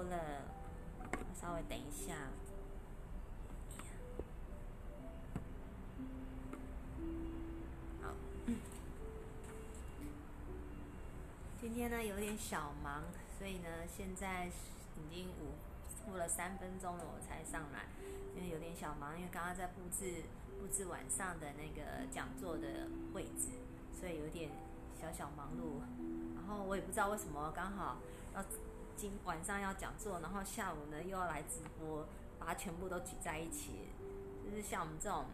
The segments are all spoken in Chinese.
多了，稍微等一下。好，今天呢有点小忙，所以呢现在已经五过了三分钟了，我才上来，因为有点小忙，因为刚刚在布置布置晚上的那个讲座的位置，所以有点小小忙碌。然后我也不知道为什么刚好要。今晚上要讲座，然后下午呢又要来直播，把它全部都挤在一起。就是像我们这种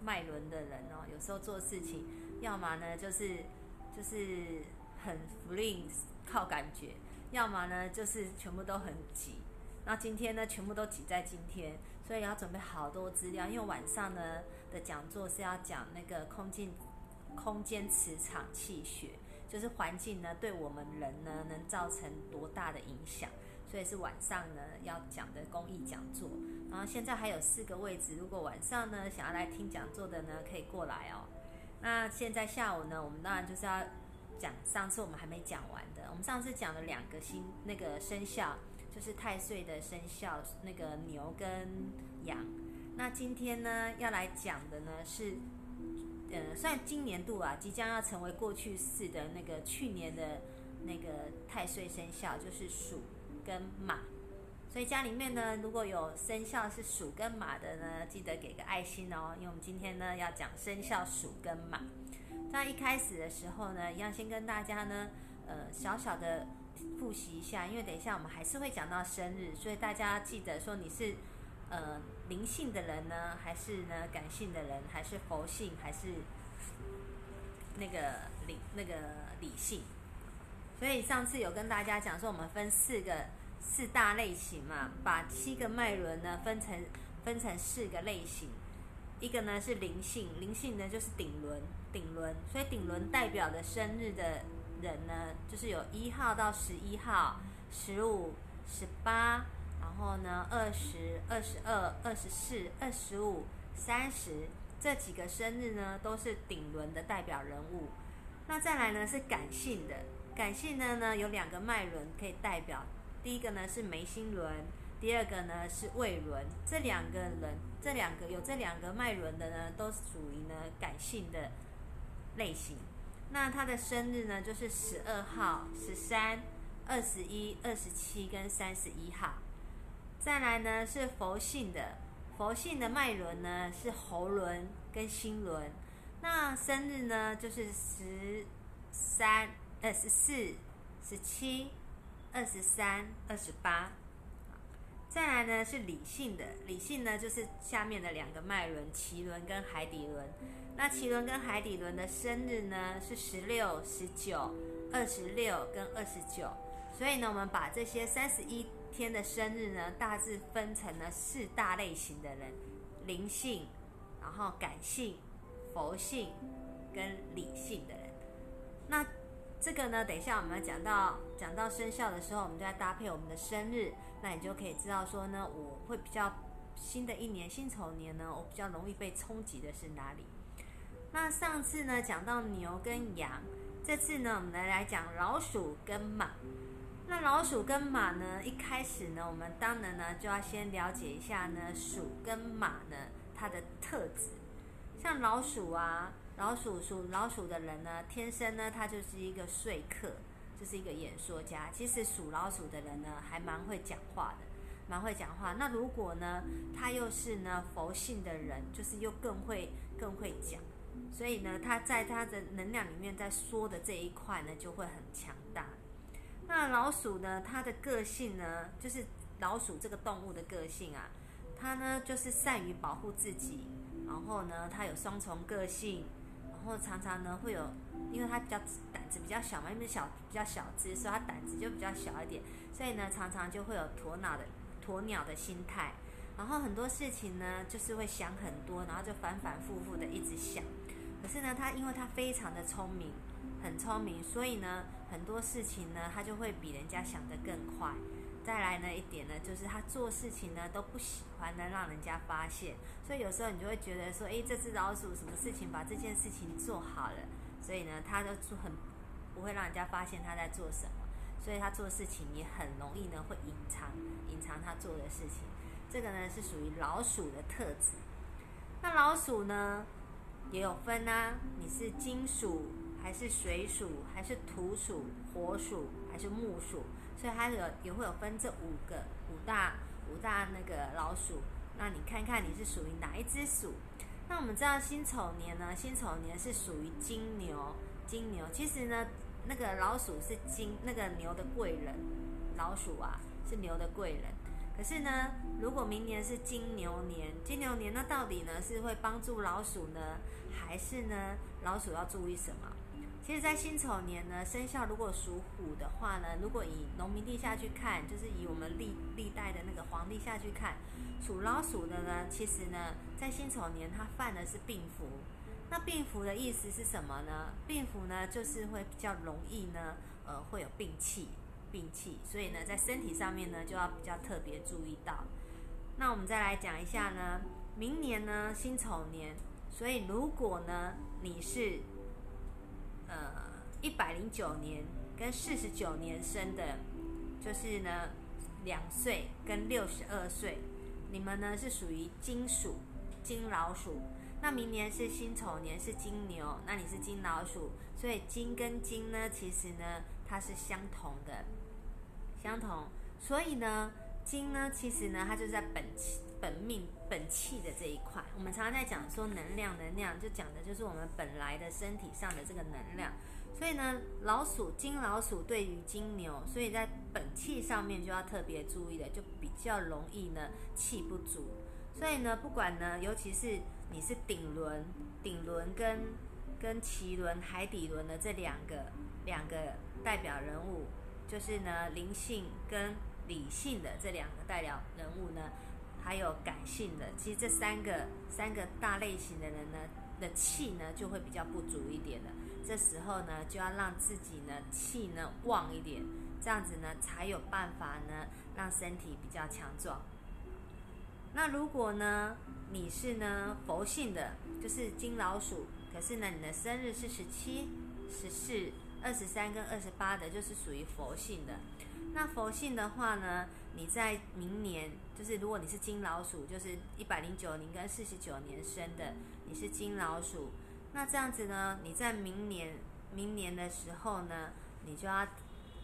脉轮的人哦，有时候做事情，要么呢就是就是很 free 靠感觉，要么呢就是全部都很挤。那今天呢全部都挤在今天，所以要准备好多资料，因为晚上呢的讲座是要讲那个空间空间磁场气血。就是环境呢，对我们人呢，能造成多大的影响？所以是晚上呢要讲的公益讲座。然后现在还有四个位置，如果晚上呢想要来听讲座的呢，可以过来哦。那现在下午呢，我们当然就是要讲上次我们还没讲完的。我们上次讲了两个星那个生肖，就是太岁的生肖，那个牛跟羊。那今天呢要来讲的呢是。呃，算今年度啊，即将要成为过去式的那个去年的那个太岁生肖就是鼠跟马，所以家里面呢，如果有生肖是鼠跟马的呢，记得给个爱心哦，因为我们今天呢要讲生肖鼠跟马。那一开始的时候呢，一样先跟大家呢，呃，小小的复习一下，因为等一下我们还是会讲到生日，所以大家记得说你是。呃，灵性的人呢，还是呢感性的人，还是佛性，还是那个理那个理性？所以上次有跟大家讲说，我们分四个四大类型嘛，把七个脉轮呢分成分成四个类型。一个呢是灵性，灵性呢就是顶轮，顶轮。所以顶轮代表的生日的人呢，就是有一号到十一号、十五、十八。然后呢，二十二、十二、二十四、二十五、三十这几个生日呢，都是顶轮的代表人物。那再来呢是感性的，感性的呢有两个脉轮可以代表，第一个呢是眉心轮，第二个呢是胃轮。这两个人，这两个有这两个脉轮的呢，都属于呢感性的类型。那他的生日呢就是十二号、十三、二十一、二十七跟三十一号。再来呢是佛性的，佛性的脉轮呢是喉轮跟心轮，那生日呢就是十三、二十四、十七、二十三、二十八。再来呢是理性的，理性呢就是下面的两个脉轮脐轮跟海底轮，那脐轮跟海底轮的生日呢是十六、十九、二十六跟二十九，所以呢我们把这些三十一。天的生日呢，大致分成了四大类型的人：灵性，然后感性、佛性跟理性的人。那这个呢，等一下我们讲到讲到生肖的时候，我们就要搭配我们的生日，那你就可以知道说呢，我会比较新的一年辛丑年呢，我比较容易被冲击的是哪里？那上次呢讲到牛跟羊，这次呢我们来来讲老鼠跟马。那老鼠跟马呢？一开始呢，我们当然呢就要先了解一下呢，鼠跟马呢它的特质。像老鼠啊，老鼠属老鼠的人呢，天生呢他就是一个说客，就是一个演说家。其实属老鼠的人呢，还蛮会讲话的，蛮会讲话。那如果呢，他又是呢佛性的人，就是又更会更会讲，所以呢，他在他的能量里面在说的这一块呢，就会很强。那老鼠呢？它的个性呢，就是老鼠这个动物的个性啊，它呢就是善于保护自己，然后呢，它有双重个性，然后常常呢会有，因为它比较胆子比较小嘛，因为小比较小只，所以它胆子就比较小一点，所以呢常常就会有鸵鸟的鸵鸟的心态，然后很多事情呢就是会想很多，然后就反反复复的一直想，可是呢，它因为它非常的聪明。很聪明，所以呢，很多事情呢，他就会比人家想得更快。再来呢一点呢，就是他做事情呢都不喜欢呢让人家发现，所以有时候你就会觉得说，诶，这只老鼠什么事情把这件事情做好了，所以呢，他就很不会让人家发现他在做什么。所以他做事情也很容易呢会隐藏隐藏他做的事情。这个呢是属于老鼠的特质。那老鼠呢也有分啊，你是金属还是水鼠还是土鼠、火鼠还是木鼠？所以它有也会有分这五个五大五大那个老鼠。那你看看你是属于哪一只鼠？那我们知道辛丑年呢，辛丑年是属于金牛，金牛其实呢，那个老鼠是金那个牛的贵人，老鼠啊是牛的贵人。可是呢，如果明年是金牛年，金牛年那到底呢是会帮助老鼠呢，还是呢老鼠要注意什么？其实，在辛丑年呢，生肖如果属虎的话呢，如果以农民地下去看，就是以我们历历代的那个皇帝下去看，属老鼠的呢，其实呢，在辛丑年他犯的是病符。那病符的意思是什么呢？病符呢，就是会比较容易呢，呃，会有病气，病气。所以呢，在身体上面呢，就要比较特别注意到。那我们再来讲一下呢，明年呢，辛丑年，所以如果呢，你是呃，一百零九年跟四十九年生的，就是呢两岁跟六十二岁，你们呢是属于金属金老鼠。那明年是辛丑年是金牛，那你是金老鼠，所以金跟金呢，其实呢它是相同的，相同。所以呢金呢，其实呢它就在本。本命本气的这一块，我们常常在讲说能量，能量就讲的就是我们本来的身体上的这个能量。所以呢，老鼠金老鼠对于金牛，所以在本气上面就要特别注意的，就比较容易呢气不足。所以呢，不管呢，尤其是你是顶轮、顶轮跟跟脐轮、海底轮的这两个两个代表人物，就是呢灵性跟理性的这两个代表人物呢。还有感性的，其实这三个三个大类型的人呢的气呢就会比较不足一点的。这时候呢就要让自己呢气呢旺一点，这样子呢才有办法呢让身体比较强壮。那如果呢你是呢佛性的，就是金老鼠，可是呢你的生日是十七、十四、二十三跟二十八的，就是属于佛性的。那佛性的话呢，你在明年，就是如果你是金老鼠，就是一百零九年跟四十九年生的，你是金老鼠，那这样子呢，你在明年明年的时候呢，你就要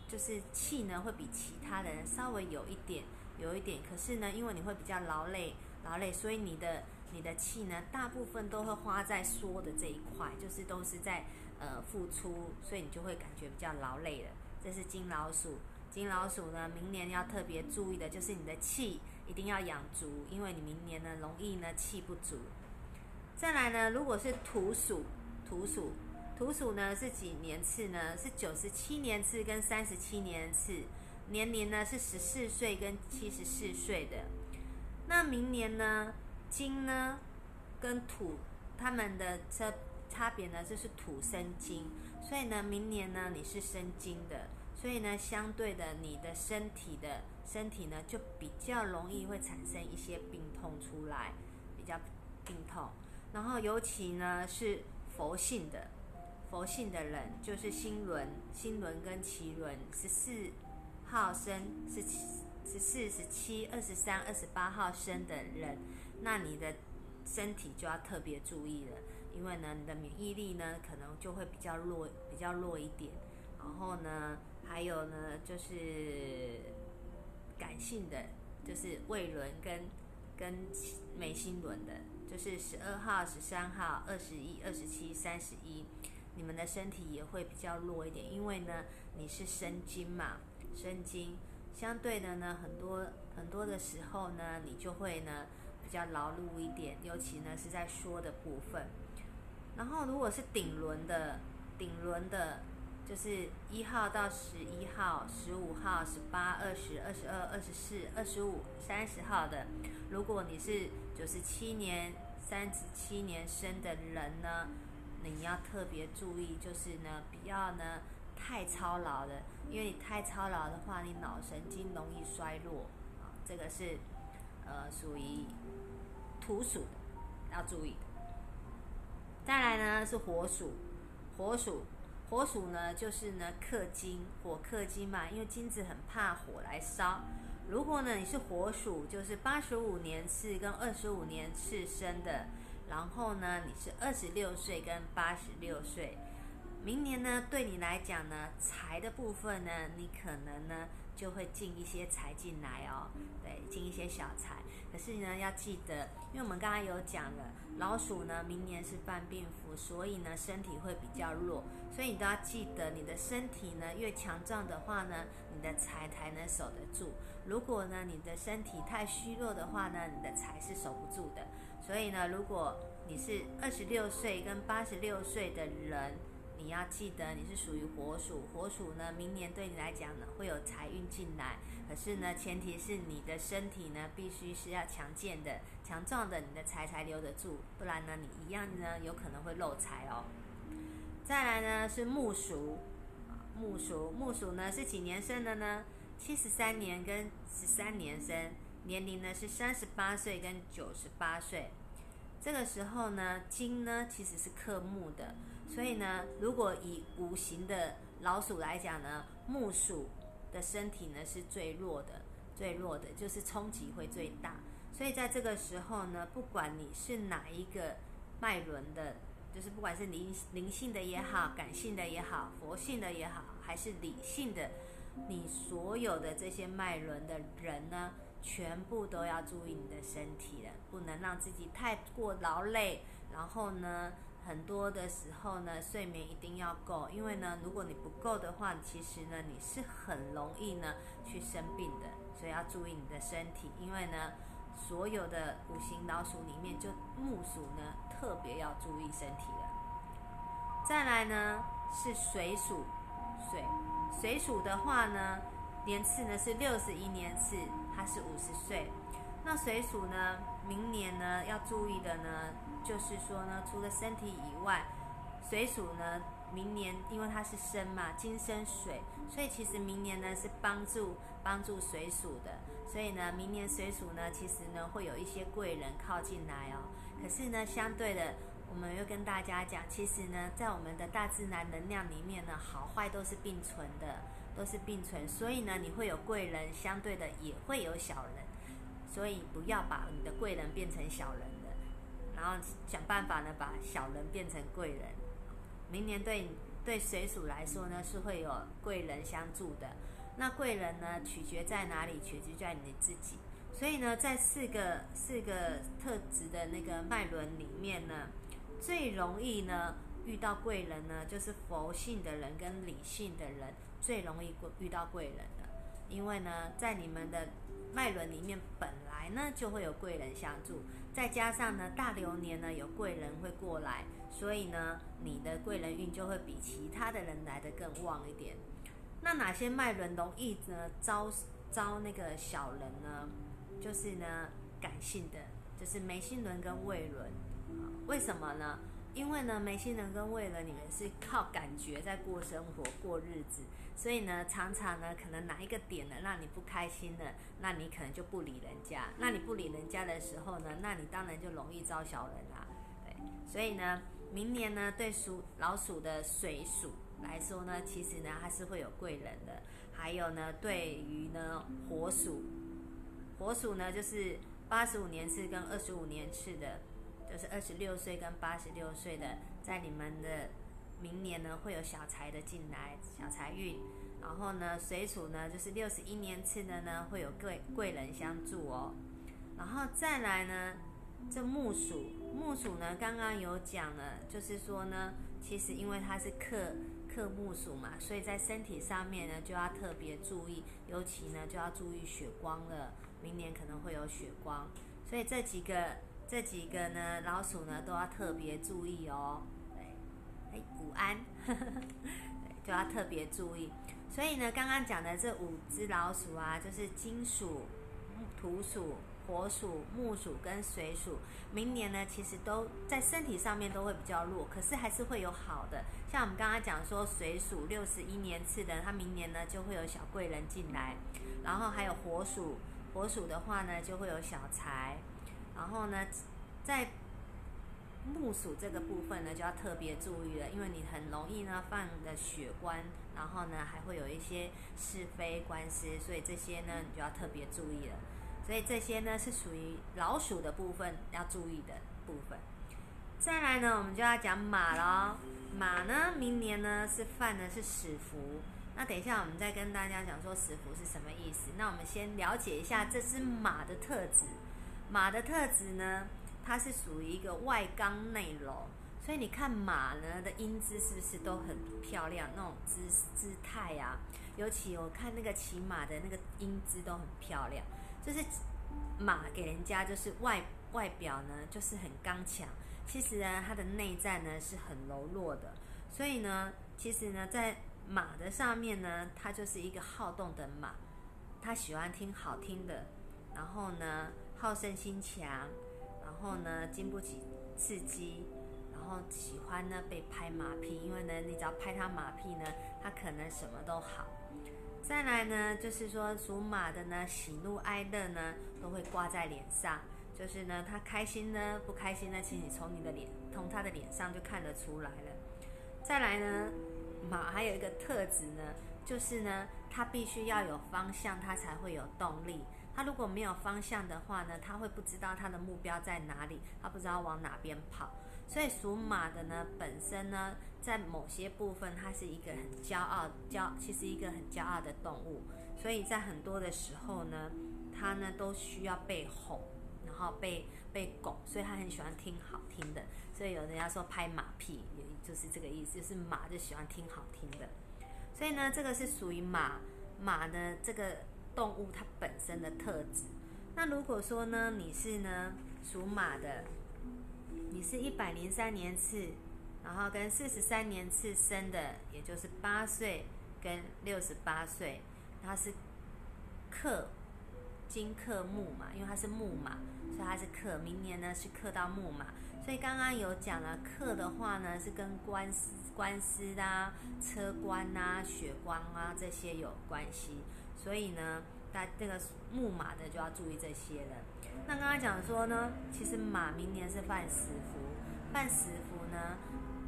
就是气呢会比其他的人稍微有一点有一点，可是呢，因为你会比较劳累劳累，所以你的你的气呢大部分都会花在说的这一块，就是都是在呃付出，所以你就会感觉比较劳累了。这是金老鼠。金老鼠呢，明年要特别注意的就是你的气一定要养足，因为你明年呢容易呢气不足。再来呢，如果是土鼠，土鼠，土鼠呢是几年次呢？是九十七年次跟三十七年次，年龄呢是十四岁跟七十四岁的。那明年呢，金呢跟土他们的差差别呢就是土生金，所以呢明年呢你是生金的。所以呢，相对的，你的身体的身体呢，就比较容易会产生一些病痛出来，比较病痛。然后尤其呢是佛性的，佛性的人就是心轮、心轮跟脐轮十四号生，十七、十四、十七、二十三、二十八号生的人，那你的身体就要特别注意了，因为呢，你的免疫力呢可能就会比较弱，比较弱一点。然后呢。还有呢，就是感性的，就是胃轮跟跟眉心轮的，就是十二号、十三号、二十一、二十七、三十一，你们的身体也会比较弱一点，因为呢，你是生金嘛，生金，相对的呢，很多很多的时候呢，你就会呢比较劳碌一点，尤其呢是在说的部分。然后如果是顶轮的，顶轮的。就是一号到十一号、十五号、十八、二十二、十二、二十四、二十五、三十号的，如果你是九十七年、三十七年生的人呢，你要特别注意，就是呢，不要呢太操劳的，因为你太操劳的话，你脑神经容易衰弱啊。这个是呃属于土属的，要注意。再来呢是火属，火属。火属呢，就是呢克金，火克金嘛，因为金子很怕火来烧。如果呢你是火属，就是八十五年次跟二十五年次生的，然后呢你是二十六岁跟八十六岁，明年呢对你来讲呢财的部分呢，你可能呢就会进一些财进来哦，对，进一些小财。可是呢要记得，因为我们刚刚有讲了，老鼠呢明年是犯病符，所以呢身体会比较弱，所以你都要记得，你的身体呢越强壮的话呢，你的财才能守得住。如果呢，你的身体太虚弱的话呢，你的财是守不住的。所以呢，如果你是二十六岁跟八十六岁的人，你要记得你是属于火鼠，火鼠呢，明年对你来讲呢会有财运进来。可是呢，前提是你的身体呢必须是要强健的、强壮的，你的财才留得住，不然呢，你一样呢有可能会漏财哦。再来呢是木鼠，木鼠木鼠呢是几年生的呢？七十三年跟十三年生，年龄呢是三十八岁跟九十八岁。这个时候呢，金呢其实是克木的，所以呢，如果以五行的老鼠来讲呢，木鼠的身体呢是最弱的，最弱的就是冲击会最大。所以在这个时候呢，不管你是哪一个脉轮的，就是不管是灵灵性的也好，感性的也好，佛性的也好，还是理性的。你所有的这些脉轮的人呢，全部都要注意你的身体了，不能让自己太过劳累。然后呢，很多的时候呢，睡眠一定要够，因为呢，如果你不够的话，其实呢，你是很容易呢去生病的。所以要注意你的身体，因为呢，所有的五行老鼠里面，就木鼠呢特别要注意身体了。再来呢是水鼠，水。水鼠的话呢，年次呢是六十一年次，它是五十岁。那水鼠呢，明年呢要注意的呢，就是说呢，除了身体以外，水鼠呢，明年因为它是生嘛，金生水，所以其实明年呢是帮助帮助水鼠的。所以呢，明年水鼠呢，其实呢会有一些贵人靠近来哦。可是呢，相对的。我们又跟大家讲，其实呢，在我们的大自然能量里面呢，好坏都是并存的，都是并存。所以呢，你会有贵人，相对的也会有小人。所以不要把你的贵人变成小人的，然后想办法呢，把小人变成贵人。明年对对水鼠来说呢，是会有贵人相助的。那贵人呢，取决在哪里？取决在你自己。所以呢，在四个四个特质的那个脉轮里面呢。最容易呢遇到贵人呢，就是佛性的人跟理性的人最容易遇到贵人的，因为呢，在你们的脉轮里面本来呢就会有贵人相助，再加上呢大流年呢有贵人会过来，所以呢你的贵人运就会比其他的人来的更旺一点。那哪些脉轮容易呢招招那个小人呢？就是呢感性的，就是眉心轮跟胃轮。为什么呢？因为呢，眉心轮跟胃轮你们是靠感觉在过生活、过日子，所以呢，常常呢，可能哪一个点呢让你不开心了，那你可能就不理人家。那你不理人家的时候呢，那你当然就容易招小人啦。对，所以呢，明年呢，对属老鼠的水鼠来说呢，其实呢，它是会有贵人的。还有呢，对于呢火鼠，火鼠呢就是八十五年次跟二十五年次的。就是二十六岁跟八十六岁的，在你们的明年呢会有小财的进来，小财运。然后呢，水鼠呢就是六十一年次的呢会有贵贵人相助哦。然后再来呢，这木鼠，木鼠呢刚刚有讲了，就是说呢，其实因为它是克克木鼠嘛，所以在身体上面呢就要特别注意，尤其呢就要注意血光了，明年可能会有血光，所以这几个。这几个呢，老鼠呢都要特别注意哦。对，哎，午安，对，就要特别注意。所以呢，刚刚讲的这五只老鼠啊，就是金属、土鼠、火鼠、木鼠跟水鼠。明年呢，其实都在身体上面都会比较弱，可是还是会有好的。像我们刚刚讲说，水鼠六十一年次的，它明年呢就会有小贵人进来。然后还有火鼠，火鼠的话呢就会有小财。然后呢，在木属这个部分呢，就要特别注意了，因为你很容易呢犯的血关，然后呢还会有一些是非官司，所以这些呢你就要特别注意了。所以这些呢是属于老鼠的部分要注意的部分。再来呢，我们就要讲马了。马呢，明年呢是犯的是死符。那等一下我们再跟大家讲说死符是什么意思。那我们先了解一下这只马的特质。马的特质呢？它是属于一个外刚内柔，所以你看马呢的英姿是不是都很漂亮？那种姿姿态啊，尤其我看那个骑马的那个英姿都很漂亮。就是马给人家就是外外表呢就是很刚强，其实呢它的内在呢是很柔弱的。所以呢，其实呢在马的上面呢，它就是一个好动的马，它喜欢听好听的，然后呢好胜心强。然后呢，经不起刺激，然后喜欢呢被拍马屁，因为呢，你只要拍他马屁呢，他可能什么都好。再来呢，就是说属马的呢，喜怒哀乐呢都会挂在脸上，就是呢，他开心呢，不开心呢，其实你从你的脸，从他的脸上就看得出来了。再来呢，马还有一个特质呢，就是呢，他必须要有方向，他才会有动力。他如果没有方向的话呢，他会不知道他的目标在哪里，他不知道往哪边跑。所以属马的呢，本身呢，在某些部分，它是一个很骄傲、骄，其实一个很骄傲的动物。所以在很多的时候呢，它呢都需要被哄，然后被被拱，所以他很喜欢听好听的。所以有人家说拍马屁，就是这个意思，就是马就喜欢听好听的。所以呢，这个是属于马马的这个。动物它本身的特质。那如果说呢，你是呢属马的，你是一百零三年次，然后跟四十三年次生的，也就是八岁跟六十八岁，它是克金克木嘛，因为它是木马，所以它是克。明年呢是克到木马，所以刚刚有讲了，克的话呢是跟官司、官司啊、车官啊、血光啊这些有关系。所以呢，大这个木马的就要注意这些了。那刚刚讲说呢，其实马明年是犯死符，犯死符呢，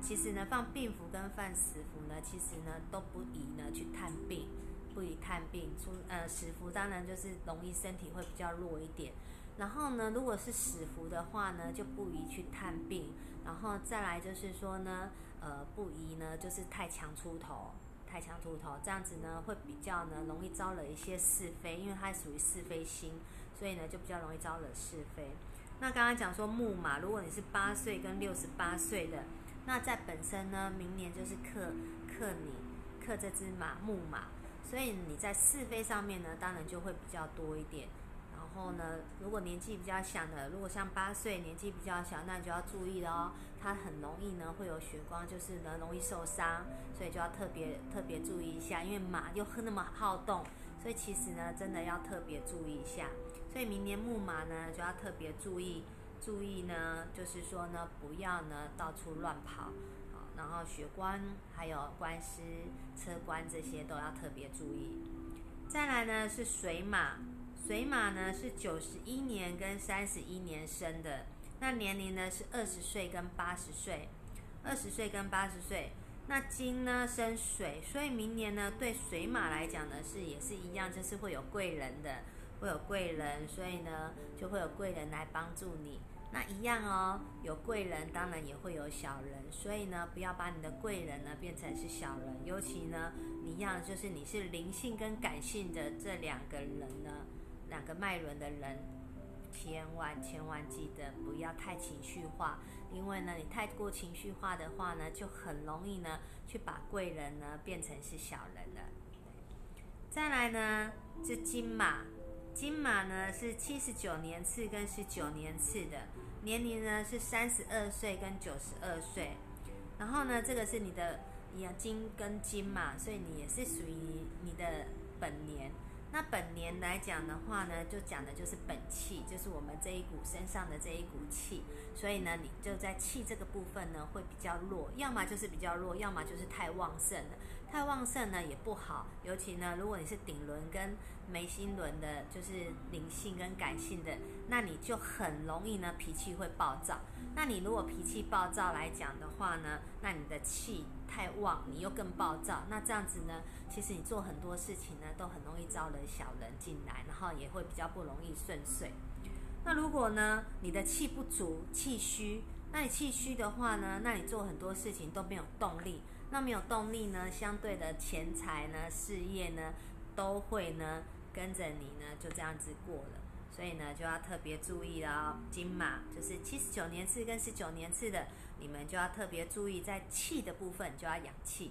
其实呢放病符跟犯死符呢，其实呢都不宜呢去探病，不宜探病。出呃死符当然就是容易身体会比较弱一点。然后呢，如果是死符的话呢，就不宜去探病。然后再来就是说呢，呃不宜呢就是太强出头。太强出头，这样子呢会比较呢容易招惹一些是非，因为它属于是非星，所以呢就比较容易招惹是非。那刚刚讲说木马，如果你是八岁跟六十八岁的，那在本身呢明年就是克克你克这只马木马，所以你在是非上面呢当然就会比较多一点。然后呢，如果年纪比较小的，如果像八岁年纪比较小，那你就要注意了哦。它很容易呢会有血光，就是呢容易受伤，所以就要特别特别注意一下。因为马又那么好动，所以其实呢真的要特别注意一下。所以明年木马呢就要特别注意，注意呢就是说呢不要呢到处乱跑，然后血官还有官司、车关这些都要特别注意。再来呢是水马。水马呢是九十一年跟三十一年生的，那年龄呢是二十岁跟八十岁，二十岁跟八十岁。那金呢生水，所以明年呢对水马来讲呢是也是一样，就是会有贵人的，会有贵人，所以呢就会有贵人来帮助你。那一样哦，有贵人当然也会有小人，所以呢不要把你的贵人呢变成是小人，尤其呢你一样就是你是灵性跟感性的这两个人呢。两个脉轮的人，千万千万记得不要太情绪化，因为呢，你太过情绪化的话呢，就很容易呢，去把贵人呢变成是小人了。再来呢，是金马，金马呢是七十九年次跟十九年次的，年龄呢是三十二岁跟九十二岁。然后呢，这个是你的一样金跟金嘛，所以你也是属于你的本年。那本年来讲的话呢，就讲的就是本气，就是我们这一股身上的这一股气，所以呢，你就在气这个部分呢会比较弱，要么就是比较弱，要么就是太旺盛了。太旺盛呢也不好，尤其呢，如果你是顶轮跟眉心轮的，就是灵性跟感性的，那你就很容易呢脾气会暴躁。那你如果脾气暴躁来讲的话呢，那你的气太旺，你又更暴躁。那这样子呢，其实你做很多事情呢都很容易招惹小人进来，然后也会比较不容易顺遂。那如果呢，你的气不足，气虚，那你气虚的话呢，那你做很多事情都没有动力。那没有动力呢，相对的钱财呢、事业呢，都会呢跟着你呢就这样子过了。所以呢，就要特别注意了。金马就是七十九年次跟十九年次的，你们就要特别注意在气的部分就要养气。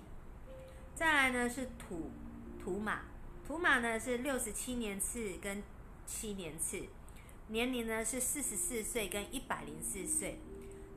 再来呢是土土马，土马呢是六十七年次跟七年次，年龄呢是四十四岁跟一百零四岁。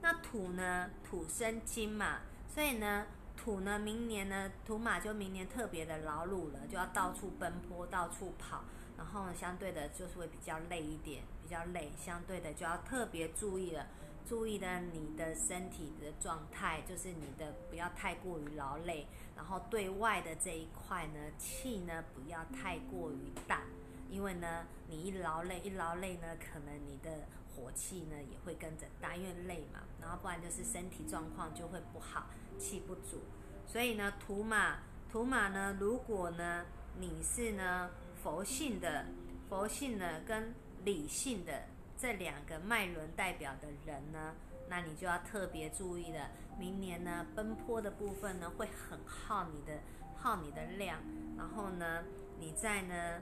那土呢土生金嘛，所以呢。土呢，明年呢，土马就明年特别的劳碌了，就要到处奔波，到处跑，然后呢，相对的就是会比较累一点，比较累，相对的就要特别注意了，注意的你的身体的状态，就是你的不要太过于劳累，然后对外的这一块呢，气呢不要太过于大，因为呢，你一劳累，一劳累呢，可能你的火气呢也会跟着大，因为累嘛，然后不然就是身体状况就会不好。气不足，所以呢，土马土马呢，如果呢你是呢佛性的佛性的跟理性的这两个脉轮代表的人呢，那你就要特别注意了。明年呢奔波的部分呢会很耗你的耗你的量，然后呢你在呢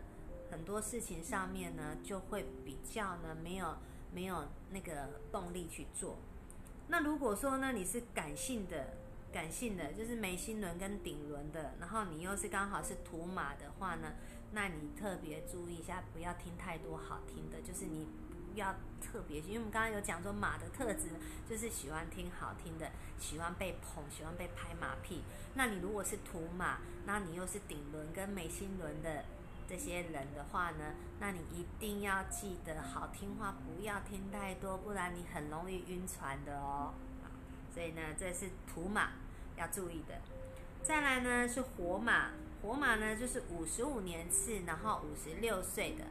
很多事情上面呢就会比较呢没有没有那个动力去做。那如果说呢你是感性的。感性的就是眉心轮跟顶轮的，然后你又是刚好是土马的话呢，那你特别注意一下，不要听太多好听的，就是你不要特别，因为我们刚刚有讲说马的特质就是喜欢听好听的，喜欢被捧，喜欢被拍马屁。那你如果是土马，那你又是顶轮跟眉心轮的这些人的话呢，那你一定要记得好听话不要听太多，不然你很容易晕船的哦。所以呢，这是土马要注意的。再来呢是火马，火马呢就是五十五年次，然后五十六岁的。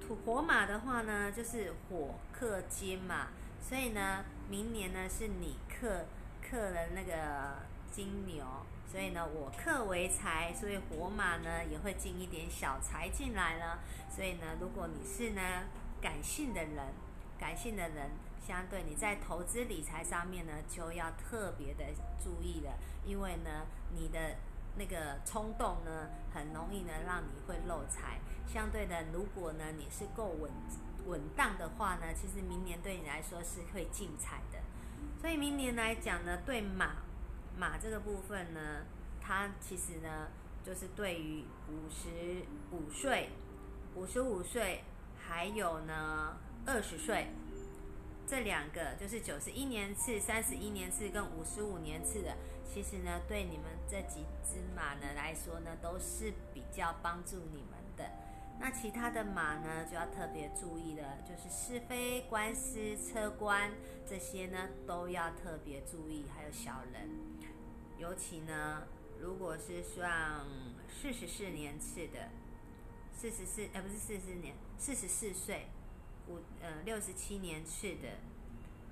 土火马的话呢，就是火克金嘛，所以呢，明年呢是你克克了那个金牛，所以呢我克为财，所以火马呢也会进一点小财进来了。所以呢，如果你是呢感性的人，感性的人。相对你在投资理财上面呢，就要特别的注意了，因为呢，你的那个冲动呢，很容易呢让你会漏财。相对的，如果呢你是够稳稳当的话呢，其实明年对你来说是会进财的。所以明年来讲呢，对马马这个部分呢，它其实呢就是对于五十五岁、五十五岁，还有呢二十岁。这两个就是九十一年次、三十一年次跟五十五年次的，其实呢，对你们这几只马呢来说呢，都是比较帮助你们的。那其他的马呢，就要特别注意了，就是是非、官司、车官这些呢，都要特别注意。还有小人，尤其呢，如果是算四十四年次的，四十四，呃，不是四十四年，四十四岁。五呃六十七年次的，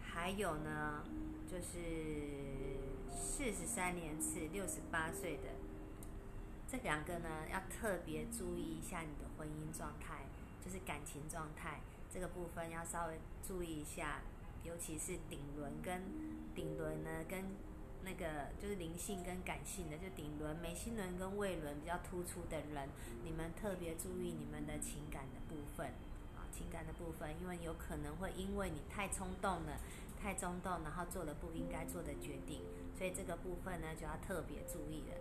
还有呢，就是四十三年次六十八岁的，这两个呢要特别注意一下你的婚姻状态，就是感情状态这个部分要稍微注意一下，尤其是顶轮跟顶轮呢跟那个就是灵性跟感性的，就顶轮、眉心轮跟胃轮比较突出的人，你们特别注意你们的情感的部分。情感的部分，因为有可能会因为你太冲动了，太冲动，然后做了不应该做的决定，所以这个部分呢就要特别注意了。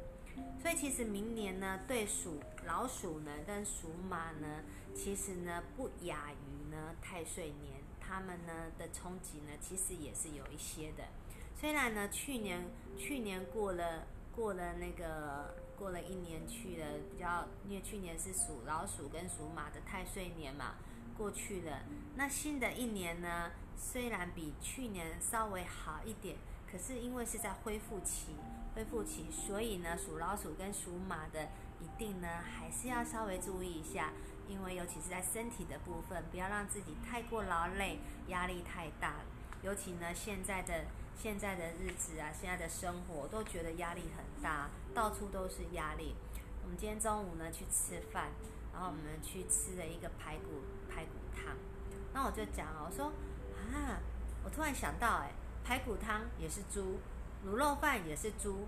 所以其实明年呢，对属老鼠呢跟属马呢，其实呢不亚于呢太岁年，他们呢的冲击呢其实也是有一些的。虽然呢去年去年过了过了那个过了一年去了比较，因为去年是属老鼠跟属马的太岁年嘛。过去了，那新的一年呢？虽然比去年稍微好一点，可是因为是在恢复期，恢复期，所以呢，属老鼠跟属马的一定呢还是要稍微注意一下，因为尤其是在身体的部分，不要让自己太过劳累，压力太大。尤其呢，现在的现在的日子啊，现在的生活都觉得压力很大，到处都是压力。我们今天中午呢去吃饭，然后我们去吃了一个排骨。那我就讲哦，我说啊，我突然想到，哎，排骨汤也是猪，卤肉饭也是猪，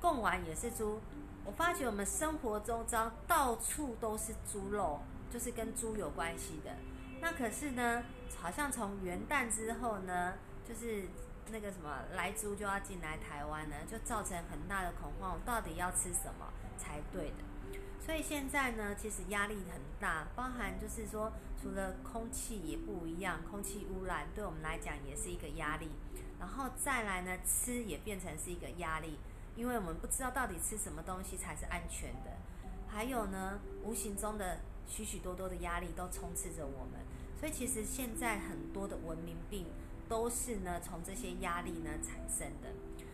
贡丸也是猪。我发觉我们生活中遭到处都是猪肉，就是跟猪有关系的。那可是呢，好像从元旦之后呢，就是那个什么来猪就要进来台湾呢，就造成很大的恐慌，我到底要吃什么才对的？所以现在呢，其实压力很大，包含就是说，除了空气也不一样，空气污染对我们来讲也是一个压力。然后再来呢，吃也变成是一个压力，因为我们不知道到底吃什么东西才是安全的。还有呢，无形中的许许多多的压力都充斥着我们。所以其实现在很多的文明病都是呢从这些压力呢产生的。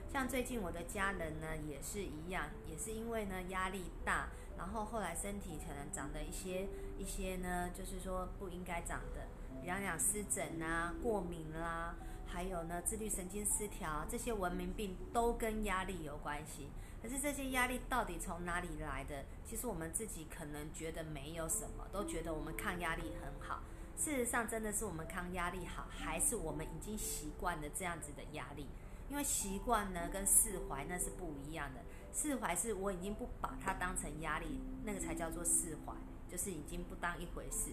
像最近我的家人呢也是一样，也是因为呢压力大。然后后来身体可能长的一些一些呢，就是说不应该长的，比方讲湿疹啊、过敏啦，还有呢自律神经失调这些文明病都跟压力有关系。可是这些压力到底从哪里来的？其实我们自己可能觉得没有什么，都觉得我们抗压力很好。事实上，真的是我们抗压力好，还是我们已经习惯了这样子的压力？因为习惯呢跟释怀那是不一样的。释怀是我已经不把它当成压力，那个才叫做释怀，就是已经不当一回事。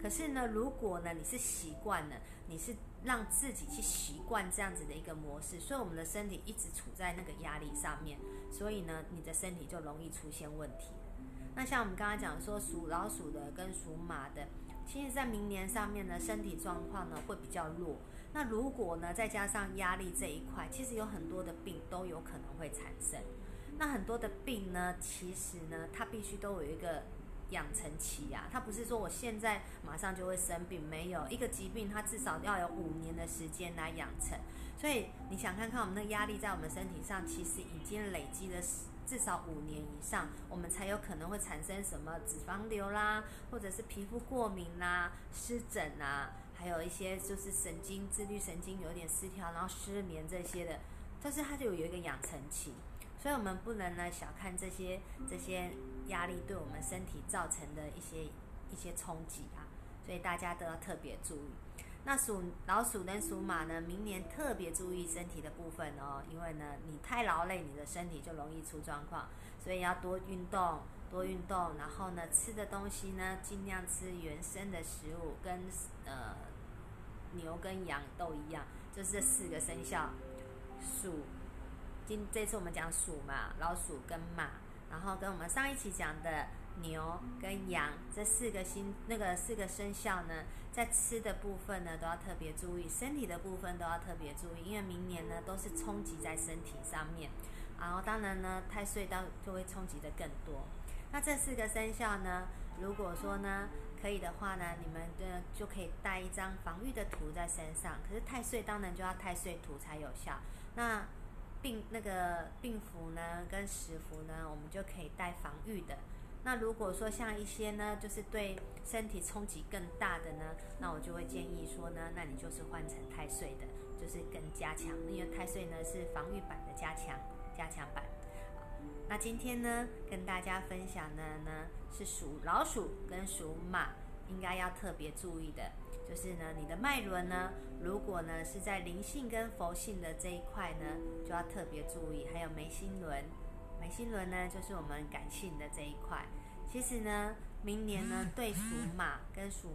可是呢，如果呢你是习惯了，你是让自己去习惯这样子的一个模式，所以我们的身体一直处在那个压力上面，所以呢你的身体就容易出现问题。那像我们刚刚讲说属老鼠的跟属马的，其实在明年上面呢身体状况呢会比较弱。那如果呢再加上压力这一块，其实有很多的病都有可能会产生。那很多的病呢，其实呢，它必须都有一个养成期啊。它不是说我现在马上就会生病，没有一个疾病，它至少要有五年的时间来养成。所以你想看看我们的压力在我们身体上，其实已经累积了至少五年以上，我们才有可能会产生什么脂肪瘤啦，或者是皮肤过敏啦、湿疹啊，还有一些就是神经自律神经有点失调，然后失眠这些的。但是它就有一个养成期。所以，我们不能呢小看这些这些压力对我们身体造成的一些一些冲击啊。所以大家都要特别注意。那属老鼠跟属马呢，明年特别注意身体的部分哦，因为呢，你太劳累，你的身体就容易出状况。所以要多运动，多运动。然后呢，吃的东西呢，尽量吃原生的食物，跟呃牛跟羊都一样，就是这四个生肖属。今这次我们讲鼠嘛，老鼠跟马，然后跟我们上一期讲的牛跟羊这四个星那个四个生肖呢，在吃的部分呢都要特别注意，身体的部分都要特别注意，因为明年呢都是冲击在身体上面，然后当然呢太岁到就会冲击的更多。那这四个生肖呢，如果说呢可以的话呢，你们的就可以带一张防御的图在身上，可是太岁当然就要太岁图才有效。那病那个病符呢，跟食符呢，我们就可以带防御的。那如果说像一些呢，就是对身体冲击更大的呢，那我就会建议说呢，那你就是换成太岁的，就是更加强，因为太岁呢是防御版的加强加强版。那今天呢，跟大家分享的呢是属老鼠跟属马应该要特别注意的。就是呢，你的脉轮呢，如果呢是在灵性跟佛性的这一块呢，就要特别注意。还有眉心轮，眉心轮呢就是我们感性的这一块。其实呢，明年呢 对属马跟属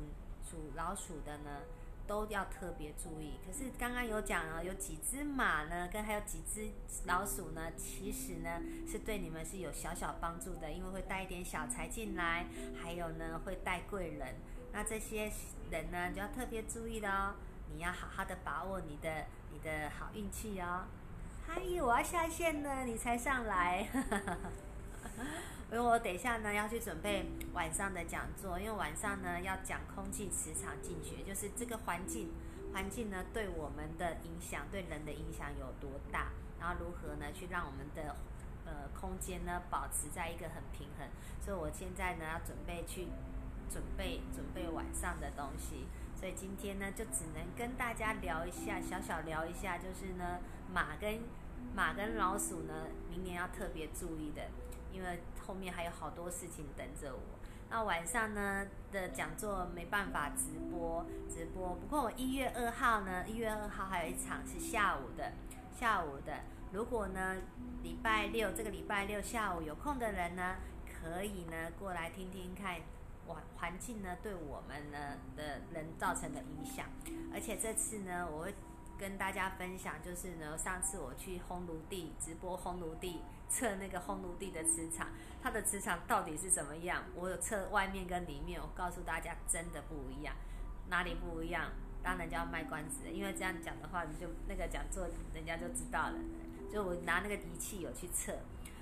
属老鼠的呢，都要特别注意。可是刚刚有讲了，有几只马呢，跟还有几只老鼠呢，其实呢是对你们是有小小帮助的，因为会带一点小财进来，还有呢会带贵人。那这些人呢，就要特别注意的哦。你要好好的把握你的你的好运气哦。嗨，我要下线了，你才上来。因 为我等一下呢要去准备晚上的讲座，因为晚上呢要讲空气磁场进学，就是这个环境环境呢对我们的影响，对人的影响有多大。然后如何呢去让我们的呃空间呢保持在一个很平衡。所以我现在呢要准备去准备准备晚上的东西，所以今天呢就只能跟大家聊一下，小小聊一下，就是呢马跟马跟老鼠呢明年要特别注意的，因为后面还有好多事情等着我。那晚上呢的讲座没办法直播直播，不过我一月二号呢，一月二号还有一场是下午的，下午的。如果呢礼拜六这个礼拜六下午有空的人呢，可以呢过来听听看环环境呢对我们呢的人造成的影响。而且这次呢，我会跟大家分享，就是呢上次我去烘炉地直播烘炉地。测那个烘炉地的磁场，它的磁场到底是怎么样？我有测外面跟里面，我告诉大家真的不一样。哪里不一样？当然就要卖关子，因为这样讲的话，你就那个讲座人家就知道了。就我拿那个仪器有去测，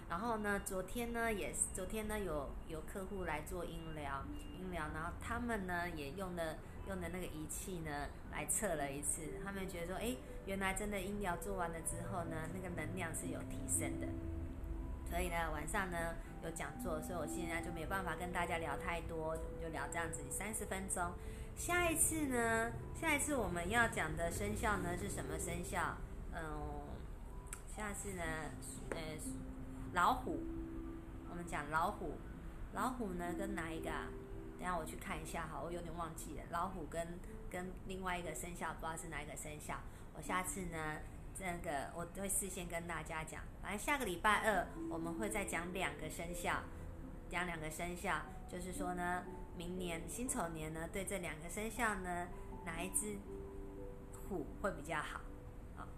然后呢，昨天呢也是，昨天呢有有客户来做音疗，音疗，然后他们呢也用的用的那个仪器呢来测了一次，他们觉得说，哎，原来真的音疗做完了之后呢，那个能量是有提升的。所以呢，晚上呢有讲座，所以我现在就没办法跟大家聊太多，就聊这样子三十分钟。下一次呢，下一次我们要讲的生肖呢是什么生肖？嗯，下次呢，呃，老虎。我们讲老虎，老虎呢跟哪一个？啊？等下我去看一下哈，我有点忘记了。老虎跟跟另外一个生肖，不知道是哪一个生肖。我下次呢。这个我都会事先跟大家讲，反正下个礼拜二我们会再讲两个生肖，讲两个生肖，就是说呢，明年辛丑年呢，对这两个生肖呢，哪一只虎会比较好？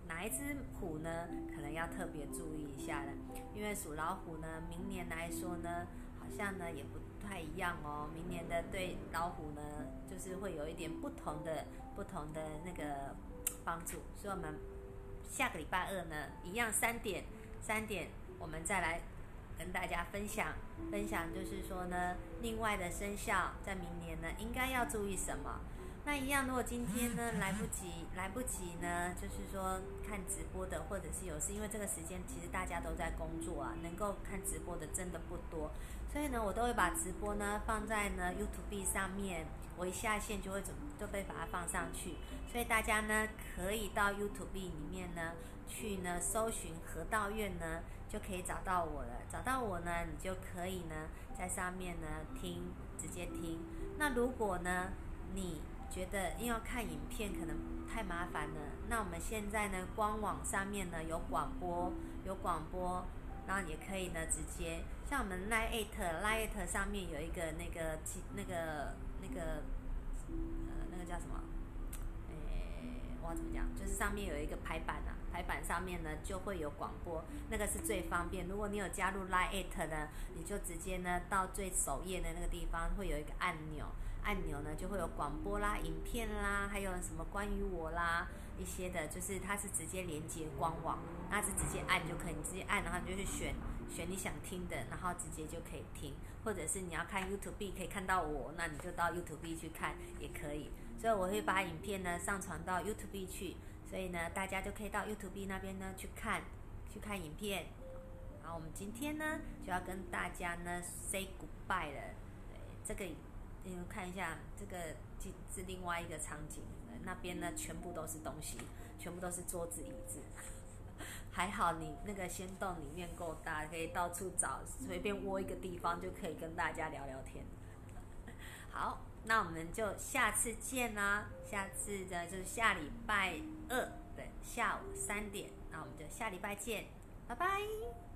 哪一只虎呢，可能要特别注意一下了，因为属老虎呢，明年来说呢，好像呢也不太一样哦，明年的对老虎呢，就是会有一点不同的不同的那个帮助，所以我们。下个礼拜二呢，一样三点，三点我们再来跟大家分享分享，就是说呢，另外的生肖在明年呢应该要注意什么？那一样，如果今天呢来不及来不及呢，就是说看直播的，或者是有事，因为这个时间其实大家都在工作啊，能够看直播的真的不多，所以呢，我都会把直播呢放在呢 YouTube 上面。我一下线就会怎就被把它放上去，所以大家呢可以到 YouTube 里面呢去呢搜寻河道院呢就可以找到我了。找到我呢，你就可以呢在上面呢听，直接听。那如果呢你觉得要看影片可能太麻烦了，那我们现在呢官网上面呢有广播，有广播，然后也可以呢直接像我们 Lite Lite 上面有一个那个那个。那个呃，那个叫什么？诶，我怎么讲？就是上面有一个排版啊，排版上面呢就会有广播，那个是最方便。如果你有加入 Lite 呢，你就直接呢到最首页的那个地方会有一个按钮，按钮呢就会有广播啦、影片啦，还有什么关于我啦一些的，就是它是直接连接官网，那是直接按就可以，你直接按，然后你就去选。选你想听的，然后直接就可以听，或者是你要看 YouTube 可以看到我，那你就到 YouTube 去看也可以。所以我会把影片呢上传到 YouTube 去，所以呢大家就可以到 YouTube 那边呢去看，去看影片。好，我们今天呢就要跟大家呢 say goodbye 了。这个你们看一下，这个是另外一个场景，那边呢全部都是东西，全部都是桌子椅子。还好你那个仙洞里面够大，可以到处找，随便窝一个地方就可以跟大家聊聊天。好，那我们就下次见啦！下次的就是下礼拜二的下午三点，那我们就下礼拜见，拜拜。